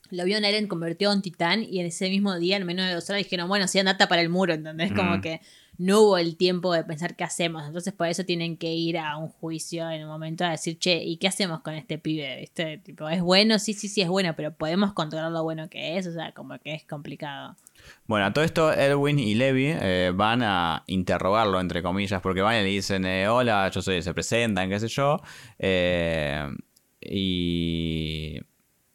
lo vio en Eren convertido en titán y en ese mismo día, en menos de dos horas, dijeron, bueno, sí, andata para el muro, ¿entendés? Como que no hubo el tiempo de pensar qué hacemos. Entonces, por eso tienen que ir a un juicio en un momento a decir, che, ¿y qué hacemos con este pibe? ¿Viste? Tipo, ¿es bueno? Sí, sí, sí, es bueno, pero podemos controlar lo bueno que es. O sea, como que es complicado. Bueno, a todo esto, Edwin y Levi eh, van a interrogarlo, entre comillas, porque van y le dicen, eh, hola, yo soy, se presentan, qué sé yo. Eh, y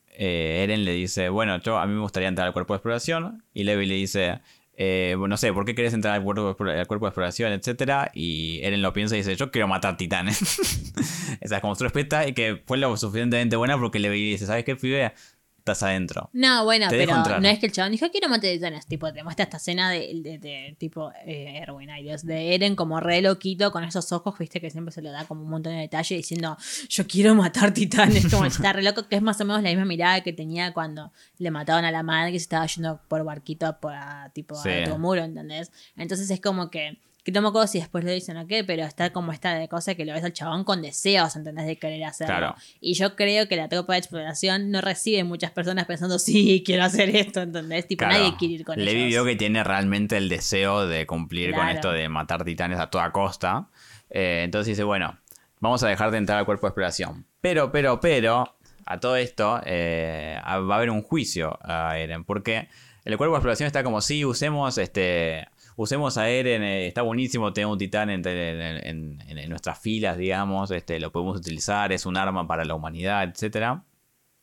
Eren le dice, bueno, a mí me gustaría entrar al cuerpo de exploración. Y Levi le dice, eh, no sé, ¿por qué querés entrar al cuerpo, al cuerpo de exploración, etcétera? Y Eren lo piensa y dice, yo quiero matar titanes. *laughs* Esa es como su respuesta y que fue lo suficientemente buena porque le dice, ¿sabes qué, pibe? Estás adentro. No, bueno, pero no es que el chabón dijo, quiero matar titanes. Tipo, te muestra esta escena de, de, tipo eh, Erwin, ay Dios, de Eren como re loquito con esos ojos, viste, que siempre se le da como un montón de detalle diciendo, yo quiero matar titanes. Como *laughs* está re loco, que es más o menos la misma mirada que tenía cuando le mataban a la madre que se estaba yendo por barquito por, tipo, a tu muro, ¿entendés? Entonces es como que que no me acuerdo si después le dicen o qué, pero está como esta de cosa que lo ves al chabón con deseos, ¿entendés? De querer hacerlo. Y yo creo que la tropa de exploración no recibe muchas personas pensando, sí, quiero hacer esto, ¿entendés? Tipo, nadie quiere ir con Le vio que tiene realmente el deseo de cumplir con esto de matar titanes a toda costa. Eh, entonces dice, bueno, vamos a dejar de entrar al cuerpo de exploración. Pero, pero, pero, a todo esto eh, va a haber un juicio a Eren, porque el cuerpo de exploración está como, sí, usemos este usemos a Eren, eh, está buenísimo tener un titán en, nuestras filas, digamos, este, lo podemos utilizar, es un arma para la humanidad, etcétera.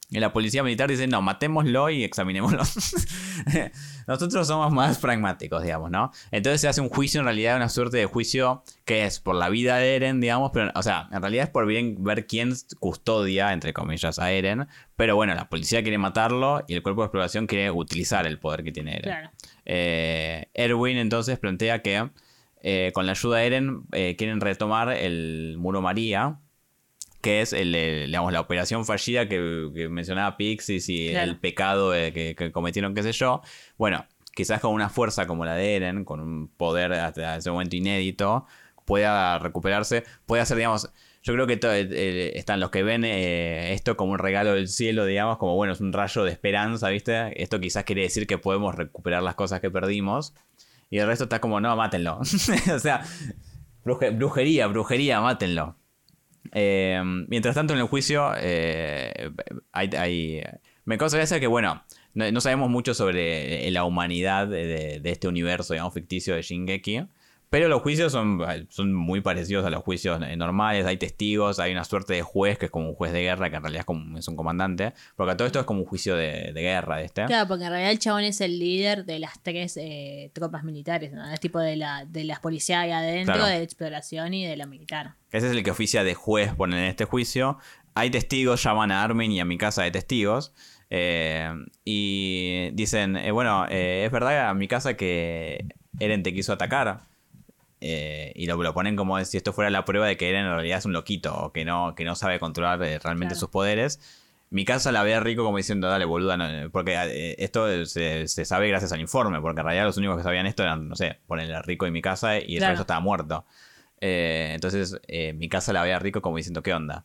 Y la policía militar dice, no, matémoslo y examinémoslo. *laughs* Nosotros somos más pragmáticos, digamos, ¿no? Entonces se hace un juicio, en realidad una suerte de juicio que es por la vida de Eren, digamos, pero, o sea, en realidad es por bien ver quién custodia, entre comillas, a Eren. Pero bueno, la policía quiere matarlo y el cuerpo de exploración quiere utilizar el poder que tiene Eren. Eh, Erwin entonces plantea que eh, con la ayuda de Eren eh, quieren retomar el muro María que es el, digamos, la operación fallida que, mencionaba Pixis y el pecado que, cometieron, qué sé yo. Bueno, quizás con una fuerza como la de Eren, con un poder hasta ese momento inédito, pueda recuperarse, puede hacer, digamos, yo creo que eh, eh, están los que ven eh, esto como un regalo del cielo, digamos, como bueno, es un rayo de esperanza, ¿viste? Esto quizás quiere decir que podemos recuperar las cosas que perdimos. Y el resto está como, no, mátenlo. *laughs* o sea, brujería, brujería, mátenlo. Mientras tanto, en el juicio, hay, me causa gracia que, bueno, no, sabemos mucho sobre la humanidad de, de, este universo, digamos, ficticio de Shingeki. Pero los juicios son, son muy parecidos a los juicios normales, hay testigos, hay una suerte de juez que es como un juez de guerra, que en realidad es, como, es un comandante, porque todo esto es como un juicio de, guerra de este. Claro, porque en realidad el chabón es el líder de las tres eh, tropas militares, ¿no? es tipo de, la, de las policías ahí adentro, de exploración y de la militar. Ese es el que oficia de juez, ponen en este juicio. Hay testigos, llaman a Armin y a mi casa de testigos. Eh, y dicen, eh, bueno, es verdad a mi casa que Eren te quiso atacar. Eh, y lo, lo ponen como si esto fuera la prueba de que Eren en realidad es un loquito o que no, que no sabe controlar eh, realmente Claro. sus poderes. Mi casa la ve a Rico como diciendo, dale, boluda, no", porque eh, esto se, se sabe gracias al informe, porque en realidad los únicos que sabían esto eran, no sé, ponerle a Rico y mi casa y el Claro. resto estaba muerto. Eh, entonces, eh, mi casa la ve a Rico como diciendo, ¿qué onda?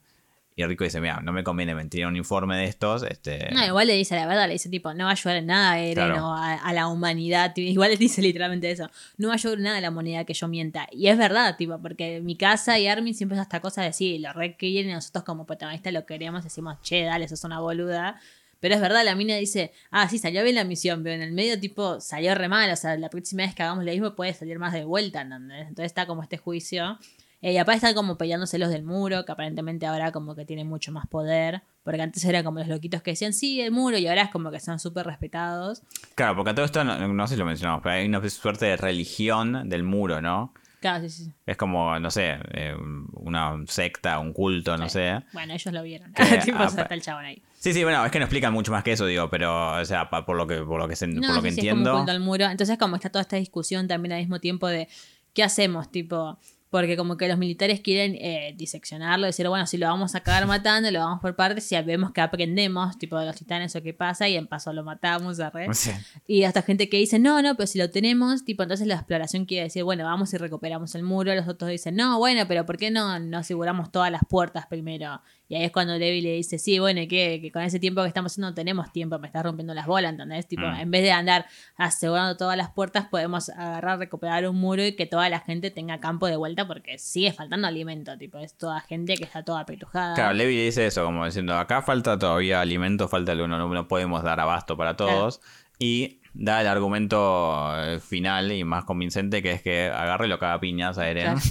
Y Rico dice, mira, no me conviene mentir en un informe de estos. Este, No, igual le dice la verdad, le dice tipo, no va a ayudar en nada a Eren Claro. o a, a la humanidad. Igual le dice literalmente eso. No va a ayudar en nada a la humanidad que yo mienta. Y es verdad, tipo, porque mi casa y Armin siempre es esta cosa de sí, lo re quieren y nosotros como protagonistas lo queremos, decimos, che, dale, sos una boluda. Pero es verdad, la mina dice, ah, sí, salió bien la misión, pero en el medio, tipo, salió re mal. O sea, la próxima vez que hagamos lo mismo puede salir más de vuelta, ¿entendés? Entonces está como este juicio. Eh, y aparte están como peleándose los del muro, que aparentemente ahora como que tiene mucho más poder. Porque antes era como los loquitos que decían, sí, el muro, y ahora es como que son súper respetados. Claro, porque a todo esto, no, no sé si lo mencionamos, pero hay una suerte de religión del muro, ¿no? Claro, sí, sí. Es como, no sé, eh, una secta, un culto, no Sí. sé. Bueno, ellos lo vieron. Que, *laughs* tipo, ah, está el chabón ahí. Sí, sí, bueno, es que no explican mucho más que eso, digo, pero, o sea, por lo que, por lo que, se- No, por lo que sí, sí, es como un entiendo. culto al muro. Entonces, como está toda esta discusión también al mismo tiempo de qué hacemos, tipo. Porque como que los militares quieren eh, diseccionarlo, decir, bueno, si lo vamos a acabar matando, lo vamos por partes, si vemos que aprendemos, tipo de los titanes o qué pasa, y en paso lo matamos, arre. Sí. Y hasta gente que dice, no, no, pero si lo tenemos, tipo, entonces la exploración quiere decir, bueno, vamos y recuperamos el muro. Los otros dicen, no, bueno, pero ¿por qué no, no aseguramos todas las puertas primero? Y ahí es cuando Levi le dice, sí, bueno, ¿y qué? Que con ese tiempo que estamos haciendo no tenemos tiempo, me estás rompiendo las bolas, ¿entendés? Tipo, Mm. en vez de andar asegurando todas las puertas, podemos agarrar, recuperar un muro y que toda la gente tenga campo de vuelta porque sigue faltando alimento, tipo, es toda gente que está toda apretujada. Claro, Levi dice eso, como diciendo, acá falta todavía alimento, falta el uno, no, no podemos dar abasto para todos. Y da el argumento eh, final y más convincente, que es que agarre lo caga piñas a Eren. Claro. *laughs*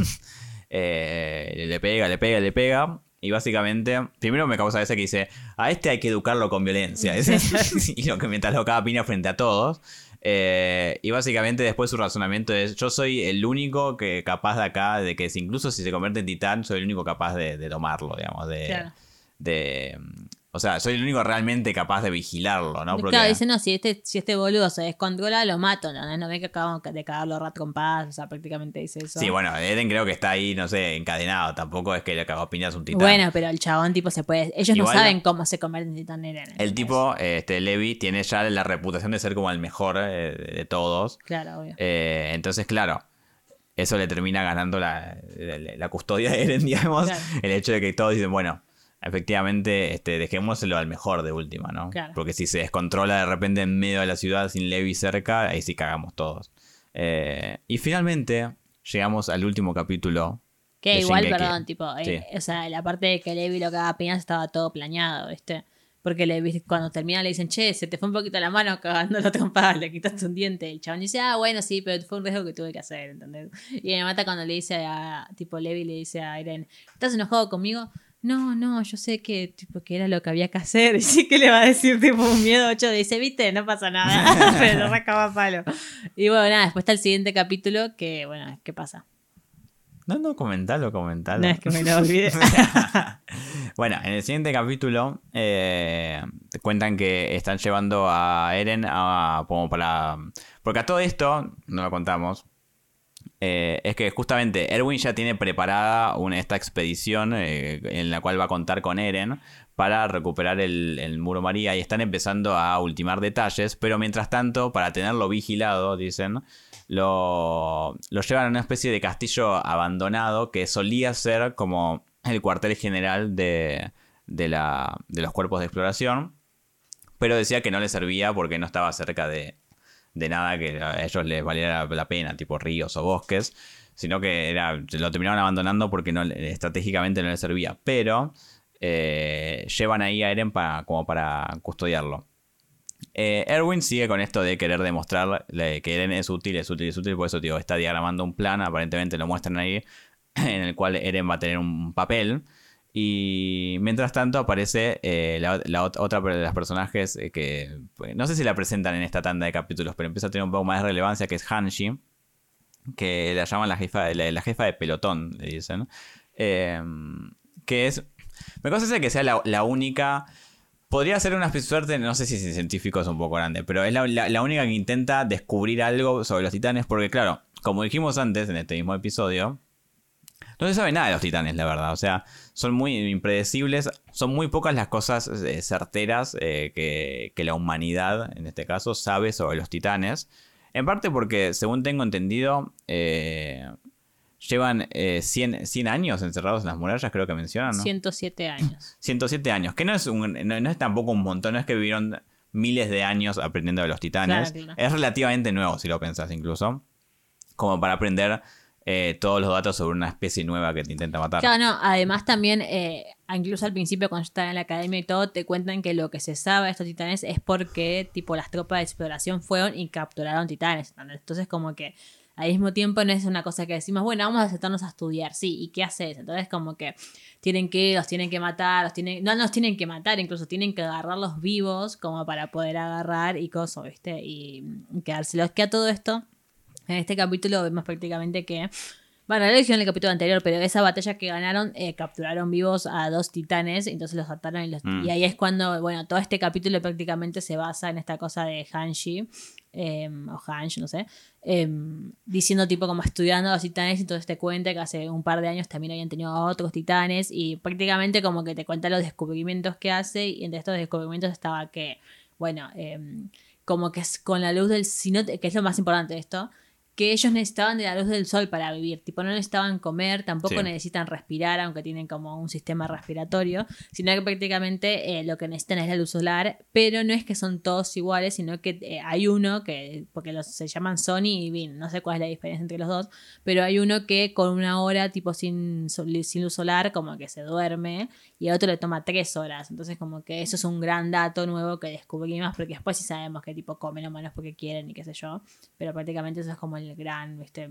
Eh, le pega, le pega, le pega. Y básicamente, primero me causa ese que dice, a este hay que educarlo con violencia. *laughs* y lo que mientras lo caga a piña frente a todos. Eh, y básicamente después su razonamiento es, yo soy el único que capaz de acá, de que si- incluso si se convierte en titán, soy el único capaz de, de tomarlo, digamos, de, Claro. de... O sea, soy el único realmente capaz de vigilarlo, ¿no? Porque- Claro, dice, no, si este, si este boludo se descontrola, lo mato, ¿no? No ve que acabamos de cagarlo rat con paz, o sea, prácticamente dice eso. Sí, bueno, Eren creo que está ahí, no sé, encadenado. Tampoco es que le cagó piñas un titán. Bueno, pero el chabón tipo se puede... Ellos Igual- no saben cómo se convierte en titán Eren. El tipo, este, Levi, tiene ya la reputación de ser como el mejor eh, de, de todos. Claro, obvio. Eh, entonces, claro, eso le termina ganando la, la- la custodia de Eren, *laughs* digamos. Claro. El hecho de que todos dicen, bueno, efectivamente, este, dejémoselo al mejor de última, ¿no? Claro. Porque si se descontrola de repente en medio de la ciudad sin Levi cerca, ahí sí cagamos todos. Eh, y finalmente llegamos al último capítulo. Que igual, Shingeki. perdón, tipo, eh, o sea, la parte de que Levi lo cagaba piñas estaba todo planeado, ¿viste? Porque le, cuando termina le dicen, che, se te fue un poquito la mano cagando la trompada, le quitaste un diente. El chabón dice, ah, bueno, sí, pero fue un riesgo que tuve que hacer, ¿entendés? Y me mata cuando le dice a, tipo, Levi le dice a Irene, ¿estás enojado conmigo? No, no, yo sé que, tipo, que era lo que había que hacer. *laughs* Y sí que le va a decir, tipo, un miedo ocho. Dice, viste, no pasa nada. *laughs* pero sacaba palo. Y bueno, nada, después está el siguiente capítulo que, bueno, ¿qué pasa? No, no, comentalo, comentalo. No es que me lo olvidé. *laughs* bueno, en el siguiente capítulo eh, te cuentan que están llevando a Eren a, como para... Porque a todo esto, no lo contamos, eh, es que justamente Erwin ya tiene preparada una, esta expedición eh, en la cual va a contar con Eren para recuperar el, el muro María y están empezando a ultimar detalles, pero mientras tanto, para tenerlo vigilado, dicen, lo, lo llevan a una especie de castillo abandonado que solía ser como el cuartel general de, de, la, de los cuerpos de exploración, pero decía que no le servía porque no estaba cerca de, de nada que a ellos les valiera la pena, tipo ríos o bosques, sino que era, lo terminaron abandonando porque no, estratégicamente no les servía, pero eh, llevan ahí a Eren para, como para custodiarlo. Eh, Erwin sigue con esto de querer demostrar que Eren es útil, es útil, es útil, por eso tío, está diagramando un plan, aparentemente lo muestran ahí, *clears throat* en el cual Eren va a tener un papel. Y mientras tanto aparece eh, la, la ot- otra de las personajes eh, que pues, no sé si la presentan en esta tanda de capítulos, pero empieza a tener un poco más de relevancia, que es Hanshi, que la llaman la jefa, la, la jefa de pelotón, le dicen. Eh, que es. Me causa que sea la, única. Podría ser una suerte, no sé si es científico es un poco grande, pero es la- la única que intenta descubrir algo sobre los titanes, porque claro, como dijimos antes en este mismo episodio, no se sabe nada de los titanes, la verdad. O sea, son muy impredecibles. Son muy pocas las cosas eh, certeras eh, que, que, la humanidad, en este caso, sabe sobre los titanes. En parte porque, según tengo entendido, eh, llevan 100, 100, años encerrados en las murallas, creo que mencionan, ¿no? 107 años. *clears throat* 107 años, que no es, un, no, es tampoco un montón, no es que vivieron miles de años aprendiendo de los titanes. Es relativamente nuevo, si lo pensás incluso. Como para aprender eh, todos los datos sobre una especie nueva que te intenta matar. Claro, no, además también, eh, incluso al principio cuando están en la academia y todo, te cuentan que lo que se sabe de estos titanes es porque, tipo, las tropas de exploración fueron y capturaron titanes. Entonces, como que al mismo tiempo no es una cosa que decimos, bueno, vamos a sentarnos a estudiar, sí, ¿y qué haces? Entonces, como que tienen que, los tienen que matar, los tienen, no los tienen que matar, incluso tienen que agarrarlos vivos como para poder agarrar y cosas, ¿viste? Y quedárselos. Que a todo esto en este capítulo vemos prácticamente que. Bueno, lo dijeron en el capítulo anterior, pero esa batalla que ganaron, eh, capturaron vivos a dos titanes, entonces los ataron y, mm. y, ahí es cuando, bueno, todo este capítulo prácticamente se basa en esta cosa de Hanshi, em, o Hansh, no sé, em, diciendo tipo como estudiando a los titanes, y entonces te cuenta que hace un par de años también habían tenido a otros titanes, y prácticamente como que te cuenta los descubrimientos que hace, y entre estos descubrimientos estaba que, bueno, em, como que es con la luz del sino que es lo más importante de esto, que ellos necesitaban de la luz del sol para vivir. Tipo, no necesitaban comer, tampoco necesitan respirar, aunque tienen como un sistema respiratorio, sino que prácticamente eh, lo que necesitan es la luz solar, pero no es que son todos iguales, sino que eh, hay uno que, porque los, se llaman Sony y Vin, no sé cuál es la diferencia entre los dos, pero hay uno que con una hora, tipo sin, sin luz solar, como que se duerme, y a otro le toma tres horas. Entonces, como que eso es un gran dato nuevo que descubrimos, porque después sí sabemos que tipo comen o menos porque quieren y qué sé yo, pero prácticamente eso es como el gran, este,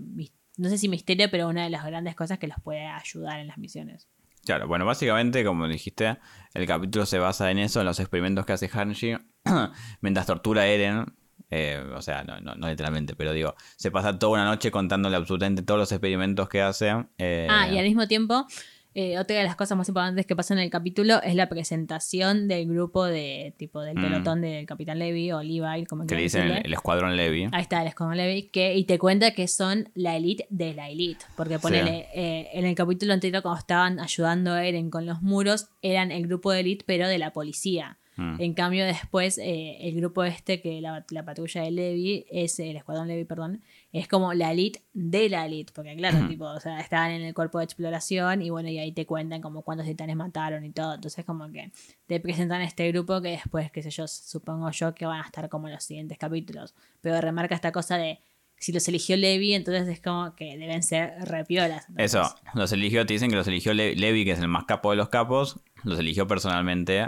no sé si misterio, pero una de las grandes cosas que los puede ayudar en las misiones. Claro, bueno, básicamente, como dijiste, el capítulo se basa en eso, en los experimentos que hace Hanshi, *clears throat* mientras tortura a Eren. Eh, o sea, no, no, literalmente, pero digo, se pasa toda una noche contándole absolutamente todos los experimentos que hace. Eh, ah, y al mismo tiempo eh, otra de las cosas más importantes que pasa en el capítulo es la presentación del grupo de tipo del mm. pelotón del Capitán Levy o Levi, como que le dicen el, Escuadrón Levy. Ahí está, el Escuadrón Levy, que, y te cuenta que son la elite de la elite. Porque ponele, eh, en el capítulo anterior, cuando estaban ayudando a Eren con los muros, eran el grupo de elite, pero de la policía. Mm. En cambio, después, eh, el grupo este, que la, la patrulla de Levi, es el Escuadrón Levi, perdón, es como la elite de la elite, porque claro, tipo, o sea, estaban en el cuerpo de exploración y bueno, y ahí te cuentan como cuántos titanes mataron y todo, entonces como que te presentan este grupo que después, qué sé yo, supongo yo que van a estar como en los siguientes capítulos, pero remarca esta cosa de si los eligió Levi, entonces es como que deben ser repiolas. Eso, los eligió, te dicen que los eligió Levi, que es el más capo de los capos, los eligió personalmente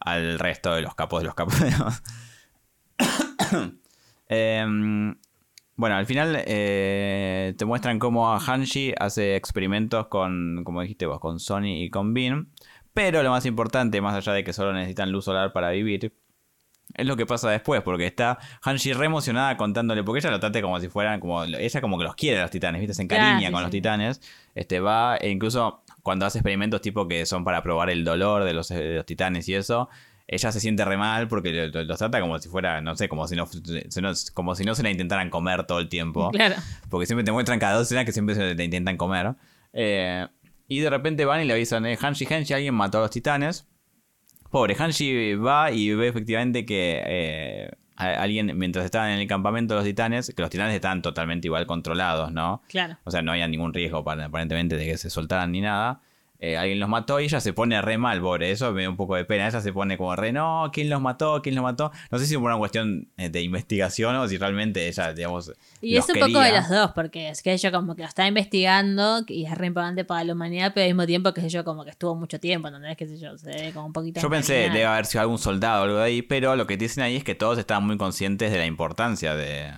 al resto de los capos de los capos. eh, *coughs* bueno, al final eh, te muestran cómo Hanshi hace experimentos con, como dijiste vos, con Sony y con Bean. Pero lo más importante, más allá de que solo necesitan luz solar para vivir, es lo que pasa después, porque está Hanshi re emocionada contándole, porque ella lo trata como si fueran, como ella como que los quiere a los titanes, ¿viste? Se encariña con los titanes. Este va, e incluso cuando hace experimentos tipo que son para probar el dolor de los, de los titanes y eso, ella se siente re mal porque los trata como si fuera, no sé, como si no, como si no se la intentaran comer todo el tiempo. *laughs* Claro. Porque siempre te muestran cada dos escenas que siempre se la intentan comer. Eh, y de repente van y le avisan, eh, Hanshi, Hanshi, alguien mató a los titanes. Pobre, Hanshi va y ve efectivamente que eh, alguien, mientras estaban en el campamento de los titanes, que los titanes estaban totalmente igual controlados, ¿no? Claro. O sea, no había ningún riesgo aparentemente de que se soltaran ni nada. Eh, alguien los mató y ella se pone re mal, por eso me da un poco de pena. Ella se pone como re, no, ¿quién los mató? ¿Quién los mató? No sé si fue una cuestión eh, de investigación o si realmente ella, digamos. Y es un poco de los dos, porque es que ella como que lo está investigando y es re importante para la humanidad, pero al mismo tiempo que yo como que estuvo mucho tiempo, ¿entendés? Que sé yo, se ve como un poquito. Yo pensé, debe haber sido algún soldado o algo de ahí, pero lo que dicen ahí es que todos estaban muy conscientes de la importancia de,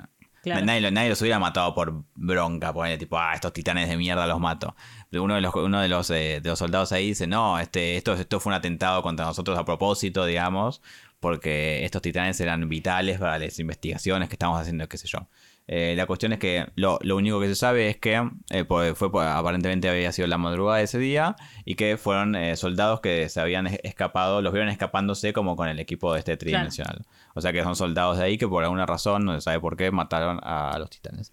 Nadie, los hubiera matado por bronca, ponerle tipo, ah, estos titanes de mierda los mato. Uno de los, uno de los, eh, de los soldados ahí dice, no, este, esto, esto fue un atentado contra nosotros a propósito, digamos, porque estos titanes eran vitales para las investigaciones que estamos haciendo, qué sé yo. Eh, la cuestión es que lo, único que se sabe es que eh, fue aparentemente había sido la madrugada de ese día y que fueron eh, soldados que se habían escapado, los vieron escapándose como con el equipo de este tridimensional. O sea que son soldados de ahí que por alguna razón, no se sabe por qué, mataron a, los titanes.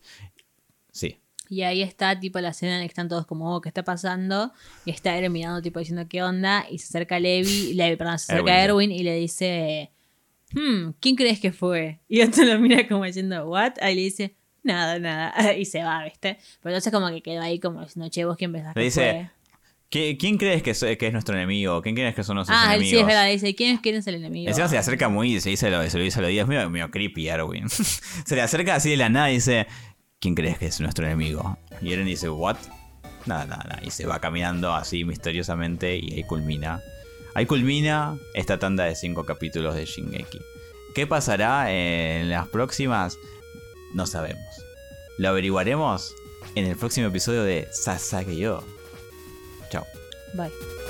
Sí. Y ahí está, tipo, la escena en la que están todos como, oh, ¿qué está pasando? Y está Eren mirando, tipo, diciendo, ¿qué onda? Y se acerca Levi, Levi perdón, se acerca Erwin. Erwin y le dice, hmm, ¿quién crees que fue? Y otro lo mira como diciendo, ¿what? Ahí le dice, nada, nada. *laughs* Y se va, ¿viste? Pero entonces como que quedó ahí como diciendo, che, vos quién pensás Le que dice, fue? ¿Qui- ¿Quién crees que, so- que es nuestro enemigo? ¿Quién crees que son nuestros Ah, él enemigos? sí, es verdad, dice, ¿quién es, quién es el enemigo? Encima se le acerca muy y se, dice lo, se lo dice a los días. Medio, medio creepy, Erwin. *laughs* se le acerca así de la nada y dice: ¿Quién crees que es nuestro enemigo? Y Eren dice: ¿What? Nada, nada, nada. Y se va caminando así misteriosamente y ahí culmina. Ahí culmina esta tanda de cinco capítulos de Shingeki. ¿Qué pasará en las próximas? No sabemos. Lo averiguaremos en el próximo episodio de Sasageyo. Chao. Bye.